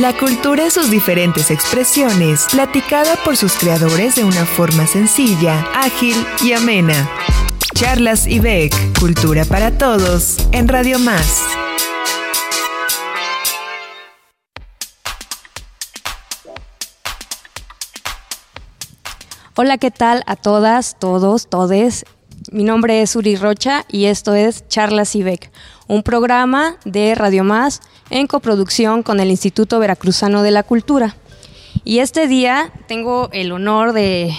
La cultura en sus diferentes expresiones, platicada por sus creadores de una forma sencilla, ágil y amena. Charlas y Beck, Cultura para Todos, en Radio Más. Hola, ¿qué tal a todas, todos, todes? Mi nombre es Uri Rocha y esto es Charlas IBEC, un programa de Radio Más en coproducción con el Instituto Veracruzano de la Cultura. Y este día tengo el honor de,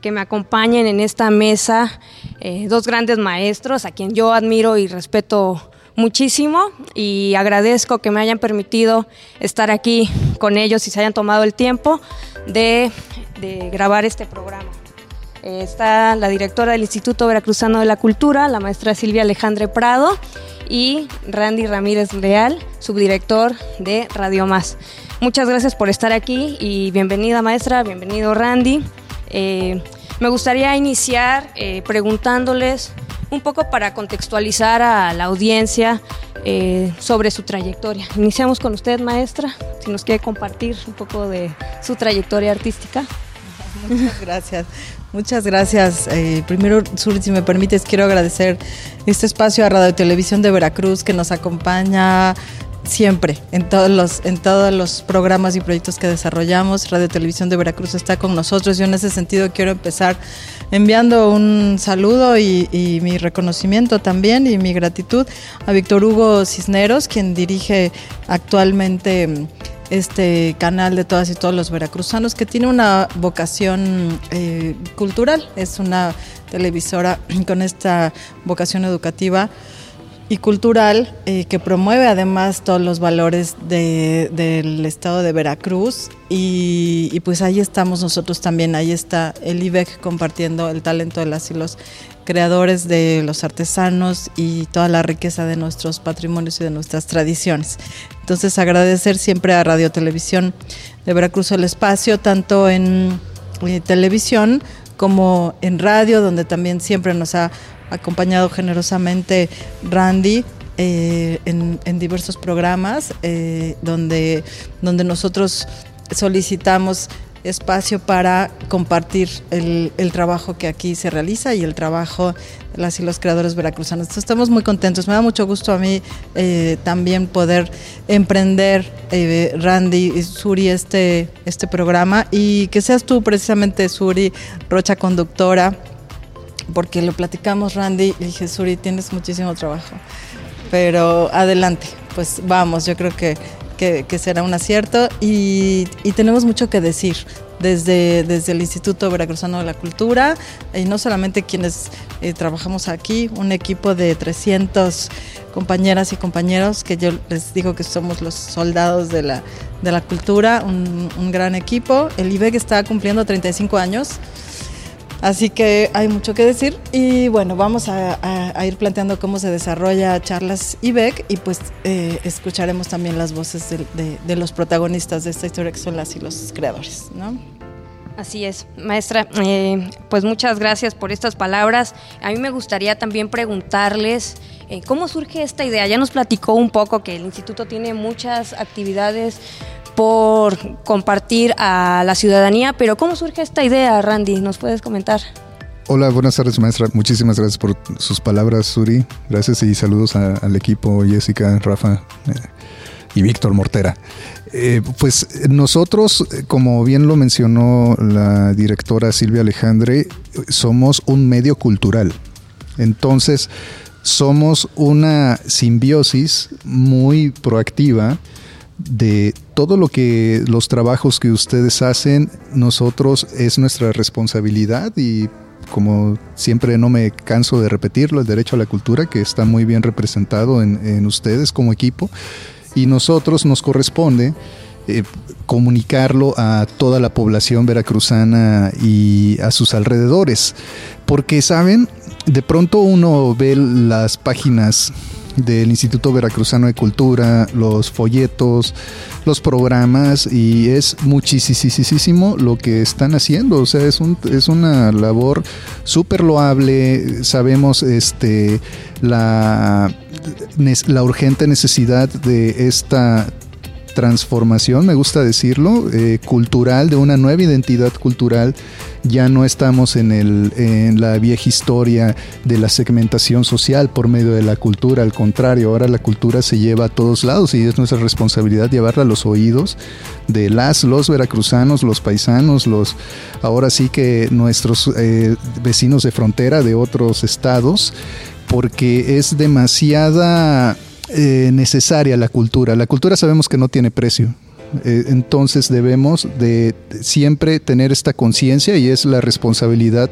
que me acompañen en esta mesa eh, dos grandes maestros a quien yo admiro y respeto muchísimo y agradezco que me hayan permitido estar aquí con ellos y se hayan tomado el tiempo de grabar este programa. Eh, está la directora del Instituto Veracruzano de la Cultura, la maestra Silvia Alejandre Prado, y Randy Ramírez Leal, subdirector de Radio Más. Muchas gracias por estar aquí y bienvenida maestra, bienvenido Randy. Eh, me gustaría iniciar eh, preguntándoles un poco para contextualizar a la audiencia sobre su trayectoria. Iniciamos con usted, maestra, si nos quiere compartir un poco de su trayectoria artística. Muchas gracias. Muchas gracias. Eh, primero, Sur, si me permites, quiero agradecer este espacio a Radio Televisión de Veracruz que nos acompaña siempre en todos los en todos los programas y proyectos que desarrollamos. Radio Televisión de Veracruz está con nosotros. Yo en ese sentido quiero empezar enviando un saludo y, y mi reconocimiento también y mi gratitud a Víctor Hugo Cisneros, quien dirige actualmente este canal de todas y todos los veracruzanos que tiene una vocación eh, cultural, es una televisora con esta vocación educativa y cultural eh, que promueve además todos los valores del estado de Veracruz. Y, pues ahí estamos nosotros también, ahí está el IBEC compartiendo el talento de las y los creadores de los artesanos y toda la riqueza de nuestros patrimonios y de nuestras tradiciones. Entonces agradecer siempre a Radio Televisión de Veracruz el espacio, tanto en eh, televisión como en radio, donde también siempre nos ha acompañado generosamente Randy eh, en, diversos programas eh, donde, donde nosotros solicitamos espacio para compartir el, trabajo que aquí se realiza y el trabajo de los creadores veracruzanos. estamos muy contentos. Me da mucho gusto a mí eh, también poder emprender, Randy y Suri, este, este programa y que seas tú precisamente, Suri, Rocha Conductora porque lo platicamos Randy y dije, Suri, tienes muchísimo trabajo, pero adelante, pues vamos, yo creo que, que, será un acierto y, y, tenemos mucho que decir desde, desde el Instituto Veracruzano de la Cultura y no solamente quienes eh, trabajamos aquí, un equipo de 300 compañeras y compañeros que yo les digo que somos los soldados de la, de la cultura, un, un gran equipo. El IBEC está cumpliendo 35 años. Así que hay mucho que decir y bueno, vamos a, ir planteando cómo se desarrolla Charlas IBEC y pues eh, escucharemos también las voces de, los protagonistas de esta historia que y los creadores, ¿no? Así es, maestra, eh, pues muchas gracias por estas palabras. A mí me gustaría también preguntarles eh, cómo surge esta idea. Ya nos platicó un poco que el instituto tiene muchas actividades por compartir a la ciudadanía. Pero ¿cómo surge esta idea, Randy? ¿Nos puedes comentar? Hola, buenas tardes, maestra. Muchísimas gracias por sus palabras, Suri. Gracias y saludos al equipo Jessica, Rafa eh, y Víctor Mortera. Eh, pues nosotros, como bien lo mencionó la directora Silvia Alejandre, somos un medio cultural. Entonces, somos una simbiosis muy proactiva de todo lo que los trabajos que ustedes hacen, nosotros es nuestra responsabilidad y como siempre no me canso de repetirlo, el derecho a la cultura que está muy bien representado en, ustedes como equipo y nosotros nos corresponde eh, comunicarlo a toda la población veracruzana y a sus alrededores. Porque, ¿saben? De pronto uno ve las páginas del Instituto Veracruzano de Cultura, los folletos, los programas y es muchísimo lo que están haciendo. O sea, es, un, es una labor súper loable. Sabemos este, la, la urgente necesidad de esta transformación, me gusta decirlo, eh, cultural, de una nueva identidad cultural. Ya no estamos en, el, en la vieja historia de la segmentación social por medio de la cultura, al contrario, ahora la cultura se lleva a todos lados y es nuestra responsabilidad llevarla a los oídos de las, los veracruzanos, los paisanos, los, ahora sí que nuestros eh, vecinos de frontera de otros estados, porque es demasiada eh, necesaria la cultura. La cultura sabemos que no tiene precio. Eh, entonces debemos de siempre tener esta conciencia y es la responsabilidad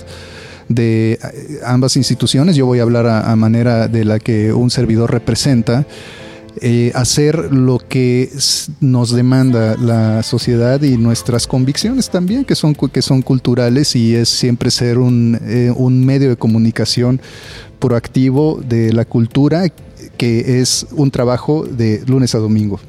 de eh, ambas instituciones. Yo voy a hablar a, manera de la que un servidor representa. hacer lo que nos demanda la sociedad y nuestras convicciones también, que son, que son culturales y es siempre ser un, un medio de comunicación proactivo de la cultura que es un trabajo de lunes a domingo.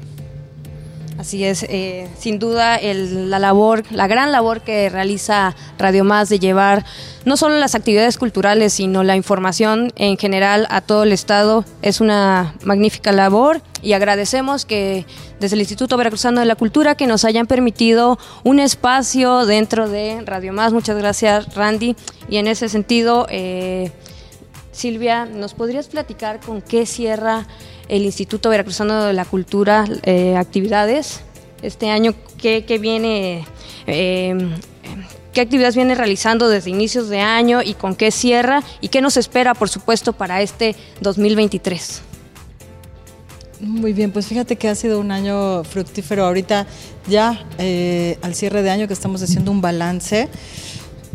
Así es, eh, sin duda la labor, la gran labor que realiza Radio Más de llevar no solo las actividades culturales, sino la información en general a todo el estado es una magnífica labor y agradecemos que desde el Instituto Veracruzano de la Cultura que nos hayan permitido un espacio dentro de Radio Más. Muchas gracias, Randy. Y en ese sentido, eh, Silvia, ¿nos podrías platicar con qué cierra el Instituto Veracruzano de la Cultura eh, actividades este año? ¿Qué, viene, em, qué actividades viene realizando desde inicios de año y con qué cierra y qué nos espera, por supuesto, para este 2023? Muy bien, pues fíjate que ha sido un año fructífero. Ahorita ya eh, al cierre de año que estamos haciendo un balance.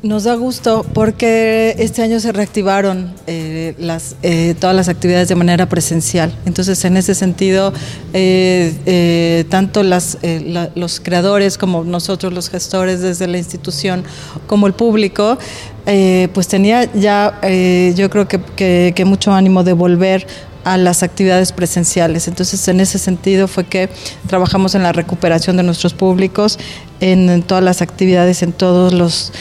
Nos da gusto porque este año se reactivaron eh, las, eh, todas las actividades de manera presencial. Entonces, en ese sentido, eh, tanto las, los creadores como nosotros, los gestores desde la institución, como el público, pues tenía ya, yo creo que mucho ánimo de volver a las actividades presenciales. Entonces, en ese sentido fue que trabajamos en la recuperación de nuestros públicos, en, todas las actividades, en todos los,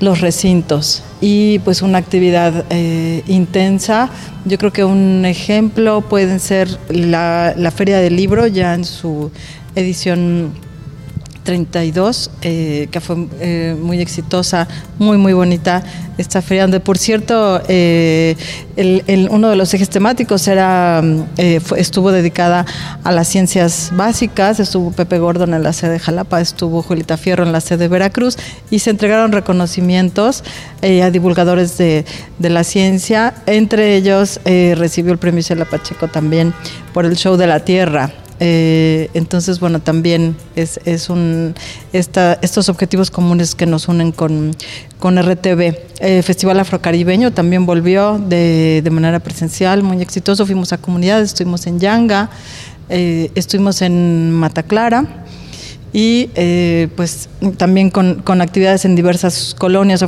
los recintos. Y pues una actividad eh, intensa. Yo creo que un ejemplo pueden ser la, la Feria del Libro, ya en su edición 32, eh, que fue eh, muy exitosa, muy, muy bonita esta feria, donde por cierto, eh, el, uno de los ejes temáticos era, estuvo dedicada a las ciencias básicas, estuvo Pepe Gordon en la sede de Jalapa, estuvo Julieta Fierro en la sede de Veracruz, y se entregaron reconocimientos a divulgadores de, la ciencia, entre ellos recibió el premio Isela Pacheco también por el show de la Tierra. Eh, entonces, bueno, también es, es un esta, estos objetivos comunes que nos unen con, con RTV. Eh, Festival Afrocaribeño también volvió de, de, manera presencial, muy exitoso. Fuimos a comunidades, estuvimos en Yanga, eh, estuvimos en Mataclara y pues también con, con, actividades en diversas colonias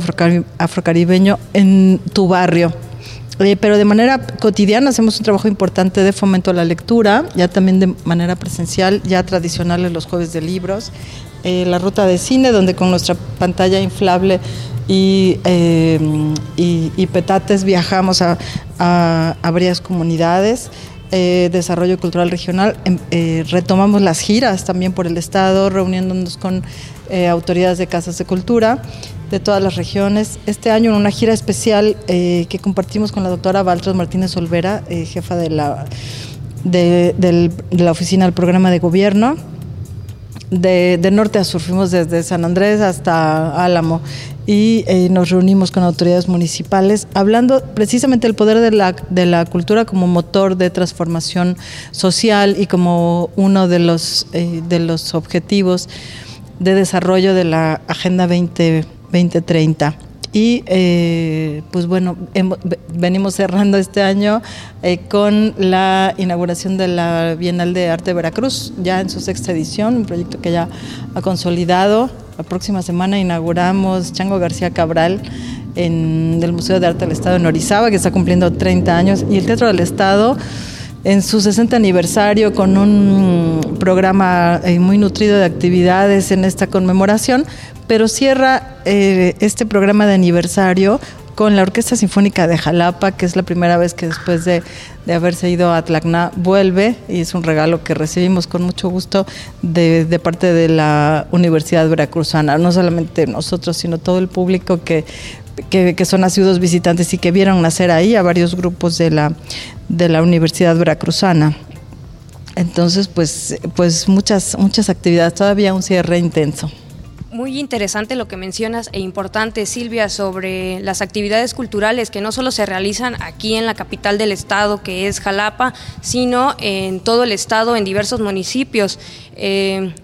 afrocaribeño en tu barrio. Eh, pero de manera cotidiana hacemos un trabajo importante de fomento a la lectura, ya también de manera presencial, ya tradicional en los jueves de libros, eh, la ruta de cine, donde con nuestra pantalla inflable y, eh, petates viajamos a, a, varias comunidades. desarrollo cultural regional, em, retomamos las giras también por el Estado, reuniéndonos con autoridades de casas de cultura de todas las regiones. Este año en una gira especial eh, que compartimos con la doctora Valtros Martínez Olvera, eh, jefa de la, de, la oficina del programa de gobierno. De, norte a sur, fuimos desde San Andrés hasta Álamo y eh, nos reunimos con autoridades municipales hablando precisamente del poder de la, de la cultura como motor de transformación social y como uno de los, de los objetivos de desarrollo de la Agenda 20 2030. Y eh, pues bueno, venimos cerrando este año eh, con la inauguración de la Bienal de Arte de Veracruz, ya en su sexta edición, un proyecto que ya ha consolidado. La próxima semana inauguramos Chango García Cabral en el Museo de Arte del Estado en Orizaba, que está cumpliendo 30 años, y el Teatro del Estado en su 60 aniversario con un programa eh, muy nutrido de actividades en esta conmemoración, pero cierra eh, este programa de aniversario con la Orquesta Sinfónica de Jalapa, que es la primera vez que después de, haberse ido a Tlacna vuelve y es un regalo que recibimos con mucho gusto de, parte de la Universidad Veracruzana, no solamente nosotros, sino todo el público que, que, son asiduos visitantes y que vieron nacer ahí a varios grupos de la, de la Universidad Veracruzana. Entonces, pues, pues muchas, muchas actividades, todavía un cierre intenso. Muy interesante lo que mencionas e importante, Silvia, sobre las actividades culturales que no solo se realizan aquí en la capital del estado, que es Jalapa, sino en todo el estado, en diversos municipios. Eh,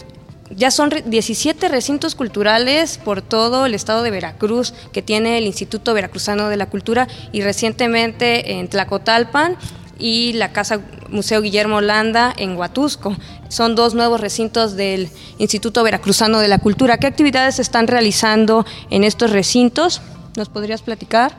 ya son 17 recintos culturales por todo el estado de Veracruz que tiene el Instituto Veracruzano de la Cultura y recientemente en Tlacotalpan y la Casa Museo Guillermo Holanda en Huatusco. Son dos nuevos recintos del Instituto Veracruzano de la Cultura. ¿Qué actividades se están realizando en estos recintos? ¿Nos podrías platicar?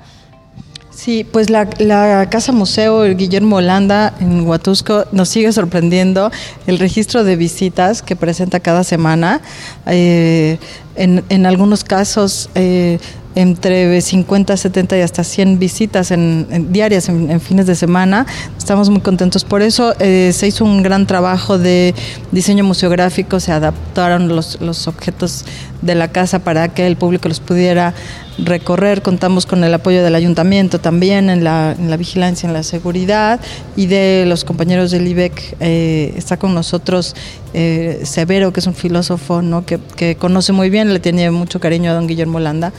Sí, pues la, Casa Museo Guillermo Holanda en Huatusco nos sigue sorprendiendo el registro de visitas que presenta cada semana. Eh, en, algunos casos eh, entre 50, 70 y hasta 100 visitas en, diarias en, fines de semana. Estamos muy contentos por eso. Eh, se hizo un gran trabajo de diseño museográfico, se adaptaron los, los objetos de la casa para que el público los pudiera recorrer. Contamos con el apoyo del ayuntamiento también en la, en la vigilancia, en la seguridad y de los compañeros del IBEC. Eh, está con nosotros eh, Severo, que es un filósofo ¿no? que, que conoce muy bien, le tiene mucho cariño a don Guillermo Landa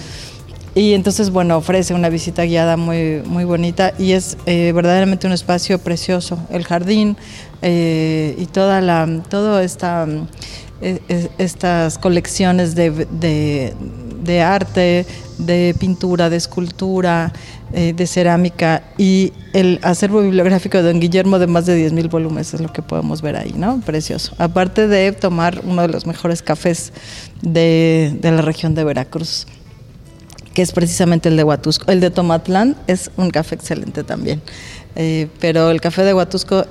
y entonces, bueno, ofrece una visita guiada muy, muy bonita y es eh, verdaderamente un espacio precioso. El jardín eh, y toda la, todo esta, estas colecciones de, arte, de pintura, de escultura, eh, de cerámica y el acervo bibliográfico de don Guillermo de más de 10.000 volúmenes es lo que podemos ver ahí, ¿no? Precioso. Aparte de tomar uno de los mejores cafés de, de la región de Veracruz que es precisamente el de Huatusco. El de Tomatlán es un café excelente también, eh, pero el café de Huatusco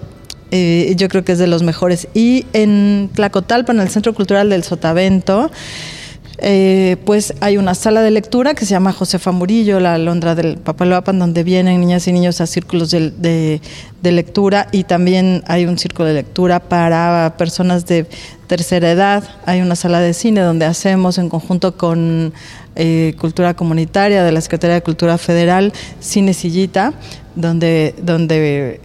eh, yo creo que es de los mejores. Y en Tlacotalpa, en el Centro Cultural del Sotavento, eh, pues hay una sala de lectura que se llama Josefa Murillo, la Londra del Papaloapan, donde vienen niñas y niños a círculos de, lectura y también hay un círculo de lectura para personas de tercera edad. Hay una sala de cine donde hacemos en conjunto con eh, Cultura Comunitaria de la Secretaría de Cultura Federal, Cine Sillita, donde, donde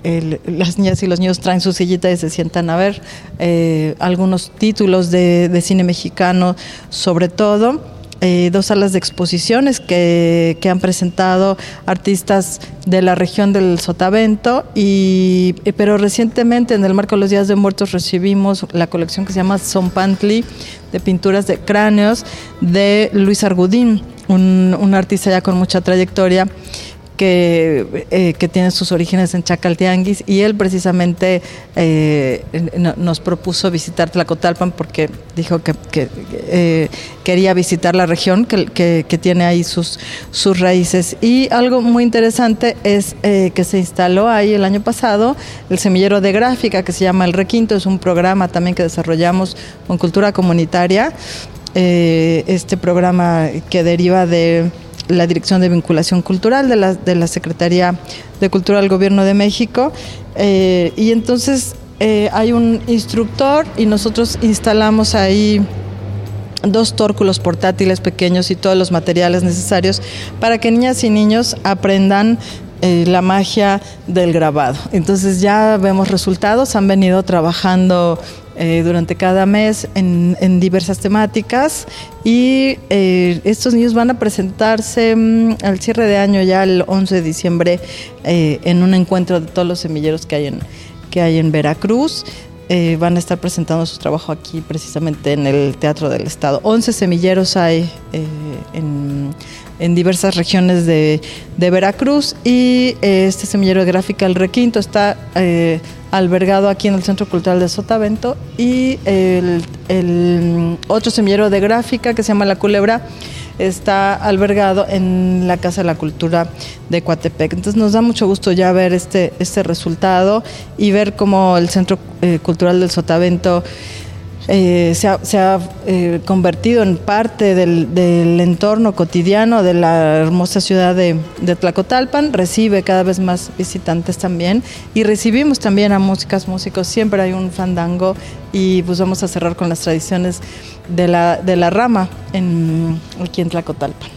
las niñas y los niños traen su sillita y se sientan a ver eh, algunos títulos de, de, cine mexicano, sobre todo. Eh, dos salas de exposiciones que, que, han presentado artistas de la región del Sotavento, y, pero recientemente en el marco de los Días de Muertos recibimos la colección que se llama Son Pantli de pinturas de cráneos de Luis Argudín, un, un artista ya con mucha trayectoria que, eh, que, tiene sus orígenes en Chacaltianguis y él precisamente eh, nos propuso visitar Tlacotalpan porque dijo que, eh, quería visitar la región que, que, tiene ahí sus, sus raíces. Y algo muy interesante es que se instaló ahí el año pasado el semillero de gráfica que se llama El Requinto, es un programa también que desarrollamos con cultura comunitaria. este programa que deriva de la Dirección de Vinculación Cultural de la, de la Secretaría de Cultura del Gobierno de México. Eh, y entonces eh, hay un instructor y nosotros instalamos ahí dos tórculos portátiles pequeños y todos los materiales necesarios para que niñas y niños aprendan eh, la magia del grabado. Entonces ya vemos resultados, han venido trabajando eh, durante cada mes en, diversas temáticas y eh, estos niños van a presentarse mm, al cierre de año ya el 11 de diciembre eh, en un encuentro de todos los semilleros que hay en, que hay en Veracruz. van a estar presentando su trabajo aquí precisamente en el Teatro del Estado. 11 semilleros hay en, en, diversas regiones de, de Veracruz y este semillero de gráfica El Requinto está albergado aquí en el Centro Cultural de Sotavento y el, otro semillero de gráfica que se llama La Culebra está albergado en la Casa de la Cultura de Coatepec. Entonces nos da mucho gusto ya ver este, este resultado y ver cómo el Centro eh, Cultural del Sotavento eh, se ha, eh, convertido en parte del, entorno cotidiano de la hermosa ciudad de, Tlacotalpan, recibe cada vez más visitantes también. Y recibimos también a músicas, músicos, siempre hay un fandango. Y pues vamos a cerrar con las tradiciones de la, de la rama en, aquí en Tlacotalpan.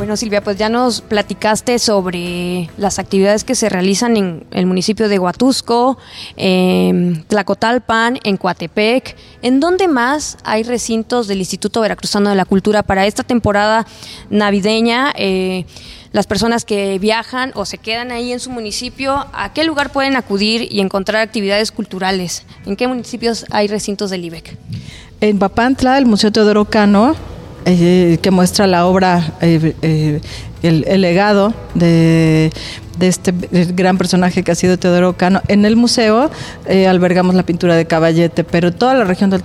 Bueno, Silvia, pues ya nos platicaste sobre las actividades que se realizan en el municipio de Huatusco, en Tlacotalpan, en Coatepec. ¿En dónde más hay recintos del Instituto Veracruzano de la Cultura para esta temporada navideña? Eh, las personas que viajan o se quedan ahí en su municipio, ¿a qué lugar pueden acudir y encontrar actividades culturales? ¿En qué municipios hay recintos del IBEC? En Papantla, el Museo Teodoro Cano, eh, que muestra la obra, eh, eh, el, legado de, de este gran personaje que ha sido Teodoro Cano. En el museo eh, albergamos la pintura de Caballete, pero toda la región del,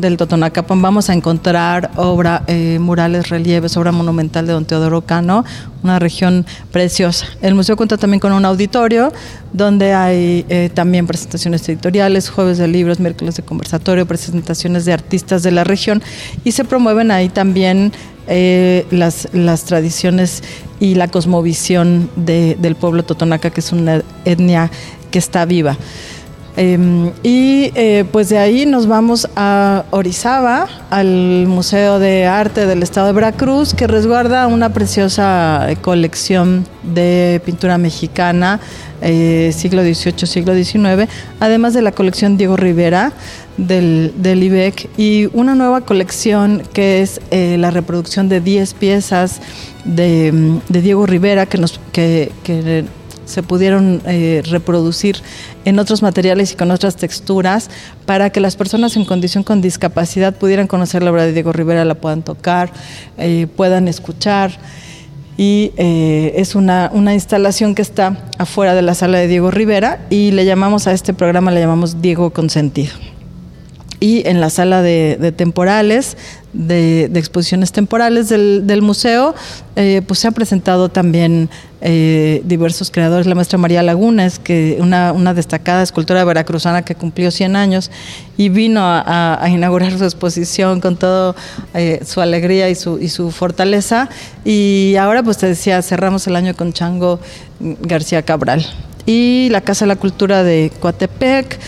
del Totonacapan vamos a encontrar obra, eh, murales, relieves, obra monumental de don Teodoro Cano, una región preciosa. El museo cuenta también con un auditorio donde hay eh, también presentaciones editoriales, jueves de libros, miércoles de conversatorio, presentaciones de artistas de la región y se promueven ahí también las, las tradiciones y la cosmovisión del pueblo totonaca, que es una etnia que está viva. Em, y eh, pues de ahí nos vamos a Orizaba, al Museo de Arte del Estado de Veracruz, que resguarda una preciosa colección de pintura mexicana, eh, siglo XVIII, siglo XIX, además de la colección Diego Rivera del, del IBEC y una nueva colección que es eh, la reproducción de 10 piezas de, de, Diego Rivera que nos... Que, se pudieron eh, reproducir en otros materiales y con otras texturas para que las personas en condición con discapacidad pudieran conocer la obra de Diego Rivera, la puedan tocar, puedan escuchar. Y eh, es una, una, instalación que está afuera de la sala de Diego Rivera y le llamamos a este programa, le llamamos Diego Consentido. Y en la sala de, temporales, de, exposiciones temporales del, museo, eh, pues se han presentado también eh, diversos creadores. La maestra María Laguna es que una, una, destacada escultora veracruzana que cumplió 100 años y vino a, inaugurar su exposición con toda eh, su alegría y su, y su fortaleza. Y ahora, pues te decía, cerramos el año con Chango García Cabral. Y la Casa de la Cultura de Coatepec,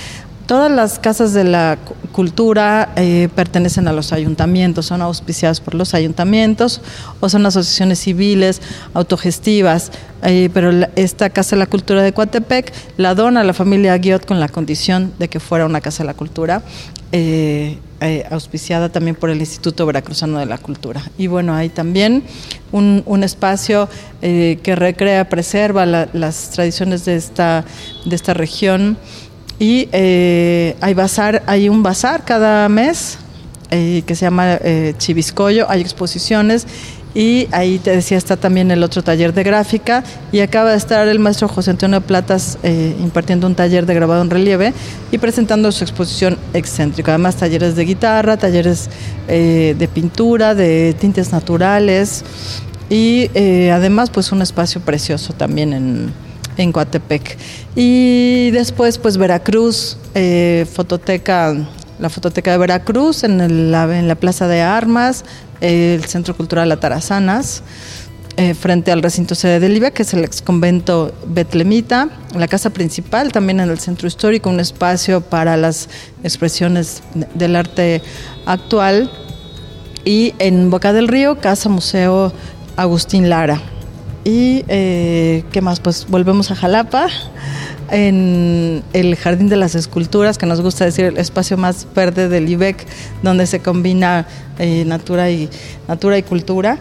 Todas las casas de la cultura eh, pertenecen a los ayuntamientos, son auspiciadas por los ayuntamientos o son asociaciones civiles autogestivas, eh, pero esta Casa de la Cultura de Coatepec la dona a la familia Guiot con la condición de que fuera una Casa de la Cultura. Eh, auspiciada también por el Instituto Veracruzano de la Cultura. Y bueno, hay también un, espacio que recrea, preserva las tradiciones de esta, de esta región y eh, hay, bazar, hay un bazar cada mes eh, que se llama eh, Chiviscoyo, hay exposiciones y ahí te decía está también el otro taller de gráfica. Y acaba de estar el maestro José Antonio Platas impartiendo un taller de grabado en relieve y presentando su exposición excéntrica. Además talleres de guitarra, talleres de pintura, de tintes naturales. Y además pues un espacio precioso también en, en Coatepec. Y después, pues Veracruz, eh, fototeca, la fototeca de Veracruz en, la, Plaza de Armas, el Centro Cultural Atarazanas. Eh, frente al recinto sede del IBA, que es el ex convento Betlemita, la casa principal, también en el centro histórico, un espacio para las expresiones del arte actual, y en Boca del Río, Casa Museo Agustín Lara. Y eh, qué más, pues volvemos a Jalapa, en el Jardín de las Esculturas, que nos gusta decir el espacio más verde del IBEC, donde se combina eh, natura, y, natura y cultura.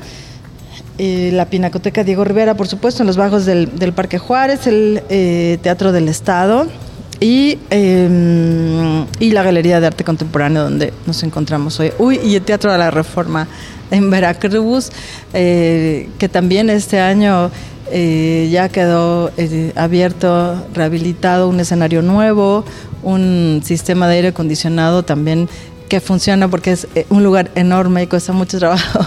la Pinacoteca Diego Rivera, por supuesto, en los bajos del, Parque Juárez, el eh, Teatro del Estado y, em, y la Galería de Arte Contemporáneo, donde nos encontramos hoy. Uy, y el Teatro de la Reforma en Veracruz, eh, que también este año eh, ya quedó eh, abierto, rehabilitado un escenario nuevo, un sistema de aire acondicionado también que funciona porque es un lugar enorme y cuesta mucho trabajo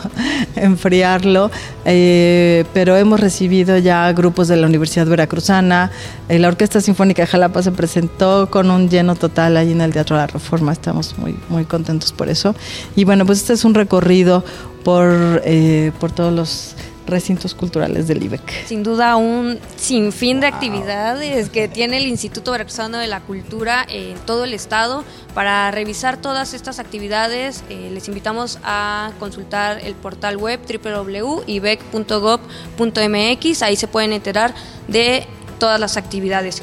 enfriarlo, eh, pero hemos recibido ya grupos de la Universidad Veracruzana, eh, la Orquesta Sinfónica de Jalapa se presentó con un lleno total ahí en el Teatro de la Reforma, estamos muy, muy contentos por eso. Y bueno, pues este es un recorrido por, eh, por todos los recintos culturales del IBEC. Sin duda un sinfín de actividades que tiene el Instituto Veracruzano de la Cultura en todo el estado. Para revisar todas estas actividades eh, les invitamos a consultar el portal web www.ibec.gov.mx, ahí se pueden enterar de todas las actividades.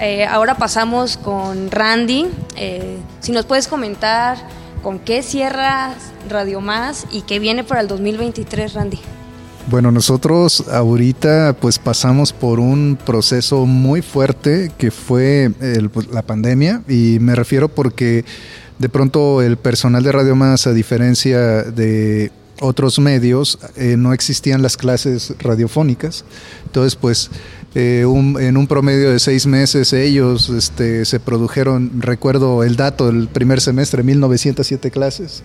Eh, ahora pasamos con Randy. Eh, si nos puedes comentar con qué cierras Radio Más y qué viene para el 2023, Randy. Bueno, nosotros ahorita pues pasamos por un proceso muy fuerte que fue pues, la pandemia y me refiero porque de pronto el personal de Radio Más, a diferencia de otros medios, eh, no existían las clases radiofónicas. Entonces, pues eh, en un promedio de seis meses ellos este, se produjeron, recuerdo el dato del primer semestre, 1907 clases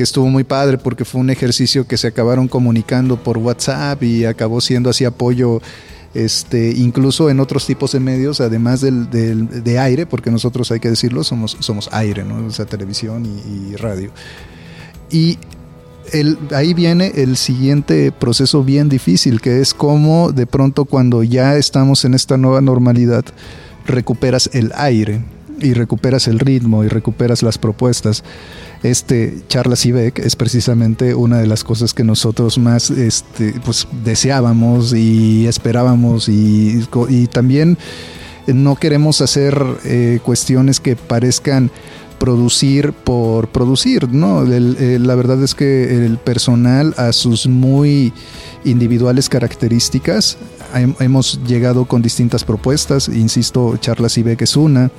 que estuvo muy padre porque fue un ejercicio que se acabaron comunicando por WhatsApp y acabó siendo así apoyo este, incluso en otros tipos de medios, además del, de aire, porque nosotros hay que decirlo, somos, somos aire, ¿no? o sea, televisión y, radio. Y el, ahí viene el siguiente proceso bien difícil, que es cómo de pronto cuando ya estamos en esta nueva normalidad, recuperas el aire y recuperas el ritmo y recuperas las propuestas este Charlas Beck es precisamente una de las cosas que nosotros más este, pues, deseábamos y esperábamos y, también no queremos hacer eh, cuestiones que parezcan producir por producir, ¿no? la verdad es que el personal a sus muy individuales características. Hemos llegado con distintas propuestas, insisto, Charlas Beck es una,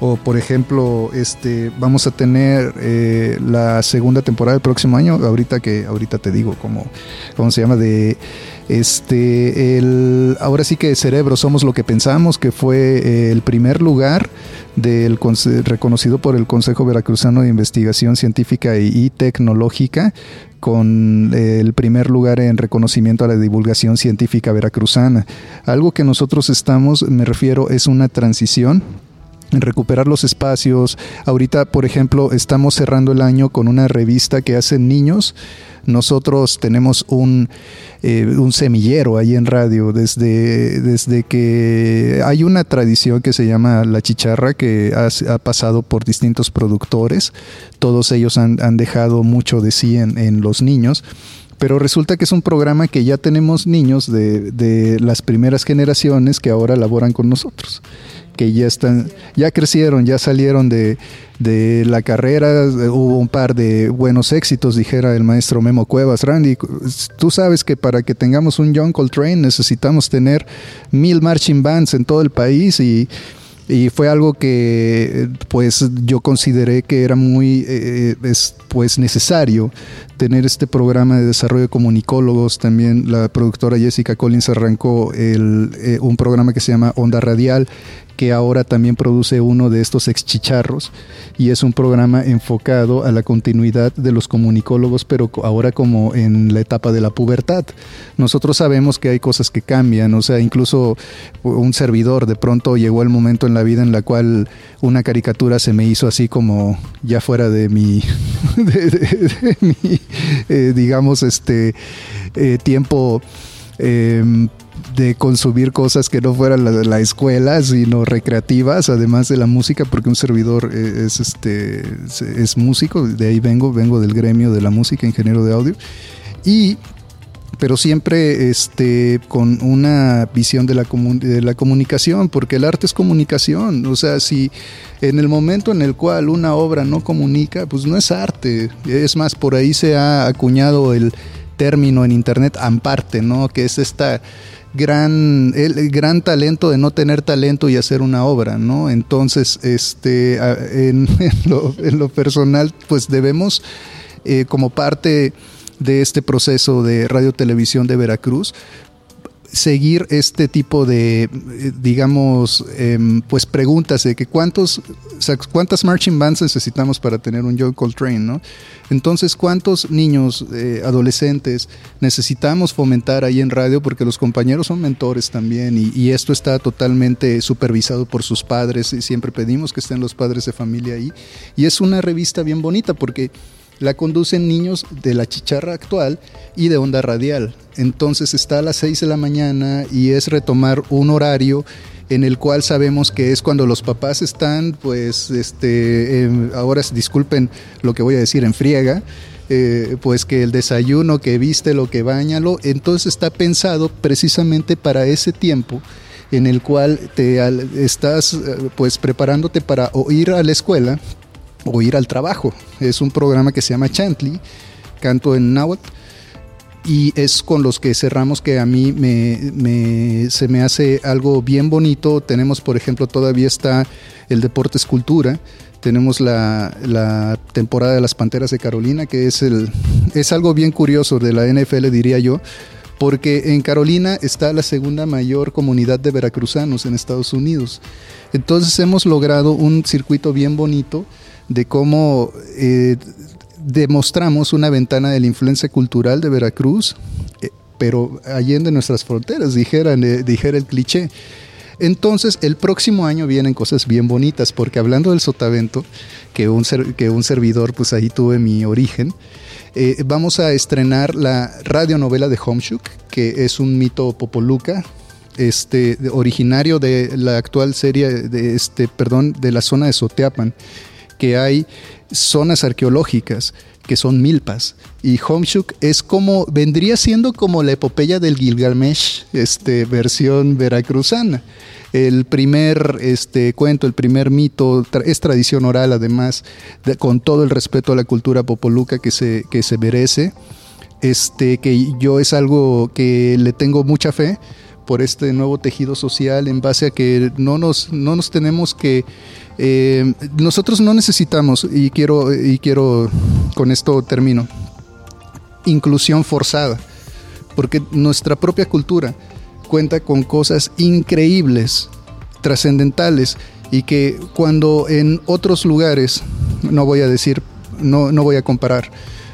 o por ejemplo, este, vamos a tener eh, la segunda temporada del próximo año, ahorita que ahorita te digo cómo, cómo se llama, de este, el, ahora sí que Cerebro Somos lo que pensamos, que fue eh, el primer lugar del reconocido por el Consejo Veracruzano de Investigación Científica y, Tecnológica con eh, el primer lugar en reconocimiento a la divulgación científica veracruzana. Algo que nosotros estamos, me refiero, es una transición en recuperar los espacios. Ahorita, por ejemplo, estamos cerrando el año con una revista que hacen niños. Nosotros tenemos un, eh, un semillero ahí en radio desde, desde que hay una tradición que se llama La Chicharra que ha, pasado por distintos productores. Todos ellos han, dejado mucho de sí en los niños pero resulta que es un programa que ya tenemos niños de, de, las primeras generaciones que ahora laboran con nosotros que ya están, ya crecieron, ya salieron de, la carrera, hubo un par de buenos éxitos, dijera el maestro Memo Cuevas. Randy, tú sabes que para que tengamos un John Coltrane necesitamos tener mil marching bands en todo el país y, fue algo que pues yo consideré que era muy eh, pues necesario tener este programa de desarrollo de comunicólogos. También la productora Jessica Collins arrancó el, eh, un programa que se llama Onda Radial que ahora también produce uno de estos exchicharros y es un programa enfocado a la continuidad de los comunicólogos, pero ahora como en la etapa de la pubertad. Nosotros sabemos que hay cosas que cambian, o sea, incluso un servidor de pronto llegó el momento en la vida en la cual una caricatura se me hizo así como ya fuera de mi, eh, digamos, este eh, tiempo. Em, de consumir cosas que no fueran la, la escuela, sino recreativas, además de la música, porque un servidor eh, es, este, es músico, de ahí vengo, vengo del gremio de la música, ingeniero de audio, y pero siempre este, con una visión de la, de la comunicación, porque el arte es comunicación. O sea, si en el momento en el cual una obra no comunica, pues no es arte. Es más, por ahí se ha acuñado el término en internet amparte, ¿no? Que es esta gran, el, gran talento de no tener talento y hacer una obra, ¿no? Entonces, este, en, lo, personal, pues debemos, eh, como parte de este proceso de radio televisión de Veracruz, seguir este tipo de, eh, digamos, em, pues preguntas de que cuántos, cuántas marching bands necesitamos para tener un John Coltrane, ¿no? Entonces, ¿cuántos niños, eh, adolescentes necesitamos fomentar ahí en radio? Porque los compañeros son mentores también y, esto está totalmente supervisado por sus padres y siempre pedimos que estén los padres de familia ahí. Y es una revista bien bonita porque la conducen niños de la chicharra actual y de onda radial. Entonces está a las 6 de la mañana y es retomar un horario en el cual sabemos que es cuando los papás están, pues, este, ahora disculpen lo que voy a decir en friega, eh, pues que el desayuno, que viste lo que bañalo, entonces está pensado precisamente para ese tiempo en el cual te estás eh, pues preparándote para ir a la escuela o ir al trabajo. Es un programa que se llama Chantley, canto en náhuatl, y es con los que cerramos que a mí me, se me hace algo bien bonito. Tenemos, por ejemplo, todavía está el deporte escultura. Tenemos la, la, temporada de las Panteras de Carolina, que es, el, es algo bien curioso de la NFL, diría yo, porque en Carolina está la segunda mayor comunidad de veracruzanos en Estados Unidos. Entonces hemos logrado un circuito bien bonito de cómo eh, demostramos una ventana de la influencia cultural de Veracruz, eh, pero allende nuestras fronteras, eh, dijera el cliché. Entonces, el próximo año vienen cosas bien bonitas, porque hablando del sotavento, que un, que un servidor, pues ahí tuve mi origen, vamos a estrenar la radionovela de Homeshuk, que es un mito popoluca, este, originario de la actual serie, de este, perdón, de la zona de Soteapan que hay zonas arqueológicas que son milpas. Y Homshuk es como vendría siendo como la epopeya del Gilgamesh este versión veracruzana. El primer este cuento el primer mito es tradición oral además con todo el respeto a la cultura popoluca que se que se merece. Este que yo es algo que le tengo mucha fe por este nuevo tejido social en base a que no nos, no nos tenemos que... Eh, nosotros no necesitamos, y quiero, y quiero, con esto termino, inclusión forzada, porque nuestra propia cultura cuenta con cosas increíbles, trascendentales, y que cuando en otros lugares, no voy a decir, no, no voy a comparar,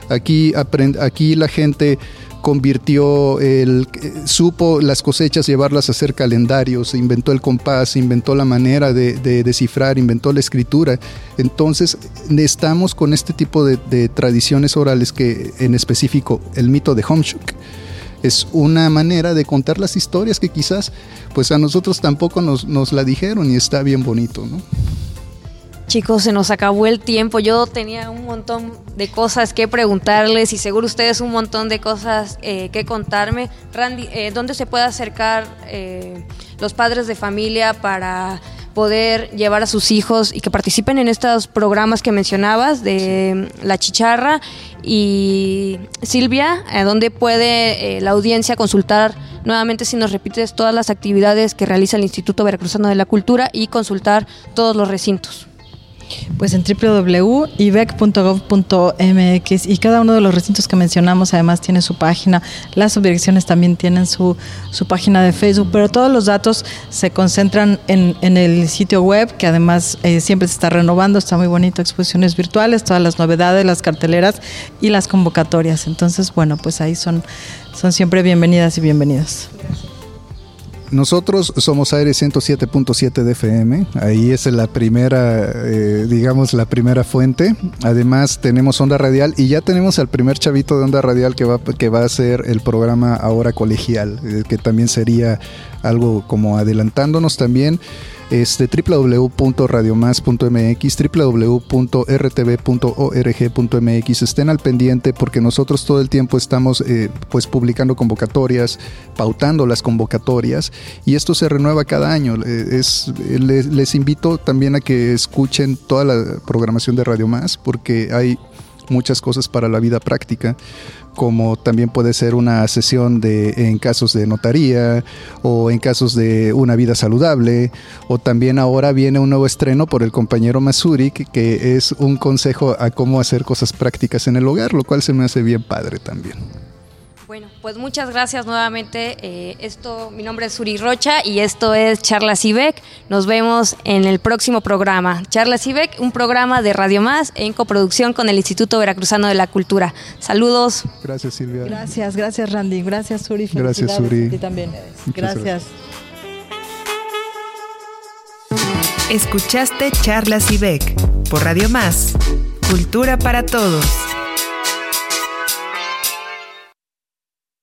aquí, aquí la gente convirtió, el, supo las cosechas llevarlas a hacer calendarios, inventó el compás, inventó la manera de, descifrar, inventó la escritura. Entonces, estamos con este tipo de, tradiciones orales que, en específico, el mito de Homshuk, es una manera de contar las historias que quizás, pues a nosotros tampoco nos, nos la dijeron y está bien bonito, ¿no? Chicos, se nos acabó el tiempo. Yo tenía un montón de cosas que preguntarles y seguro ustedes un montón de cosas eh, que contarme. Randy, eh, ¿dónde se puede acercar eh, los padres de familia para poder llevar a sus hijos y que participen en estos programas que mencionabas de La Chicharra? Y Silvia, ¿dónde puede la audiencia consultar nuevamente si nos repites todas las actividades que realiza el Instituto Veracruzano de la Cultura y consultar todos los recintos? Pues en www.ibec.gov.mx y cada uno de los recintos que mencionamos además tiene su página, las subdirecciones también tienen su, su página de Facebook, pero todos los datos se concentran en, en el sitio web que además eh, siempre se está renovando, está muy bonito, exposiciones virtuales, todas las novedades, las carteleras y las convocatorias. Entonces, bueno, pues ahí son, son siempre bienvenidas y bienvenidos. Nosotros somos Aire 107.7 de FM, ahí es la primera, eh, digamos, la primera fuente. Además tenemos Onda Radial y ya tenemos al primer chavito de Onda Radial que va, que va a ser el programa ahora colegial, eh, que también sería algo como adelantándonos también este, www.radiomás.mx, www.rtv.org.mx. Estén al pendiente porque nosotros todo el tiempo estamos eh, pues publicando convocatorias, pautando las convocatorias y esto se renueva cada año. Eh, es, les, les invito también a que escuchen toda la programación de Radio Más porque hay muchas cosas para la vida práctica como también puede ser una sesión de, en casos de notaría o en casos de una vida saludable, o también ahora viene un nuevo estreno por el compañero Masuri, que, es un consejo a cómo hacer cosas prácticas en el hogar, lo cual se me hace bien padre también. Pues muchas gracias nuevamente. Eh, esto, mi nombre es Suri Rocha y esto es Charlas IBEC. Nos vemos en el próximo programa. Charlas IBEC, un programa de Radio Más en coproducción con el Instituto Veracruzano de la Cultura. Saludos. Gracias, Silvia. Gracias, gracias, Randy. Gracias, Suri. Gracias, Suri. Y también. gracias. Escuchaste Charlas IBEC por Radio Más. Cultura para todos.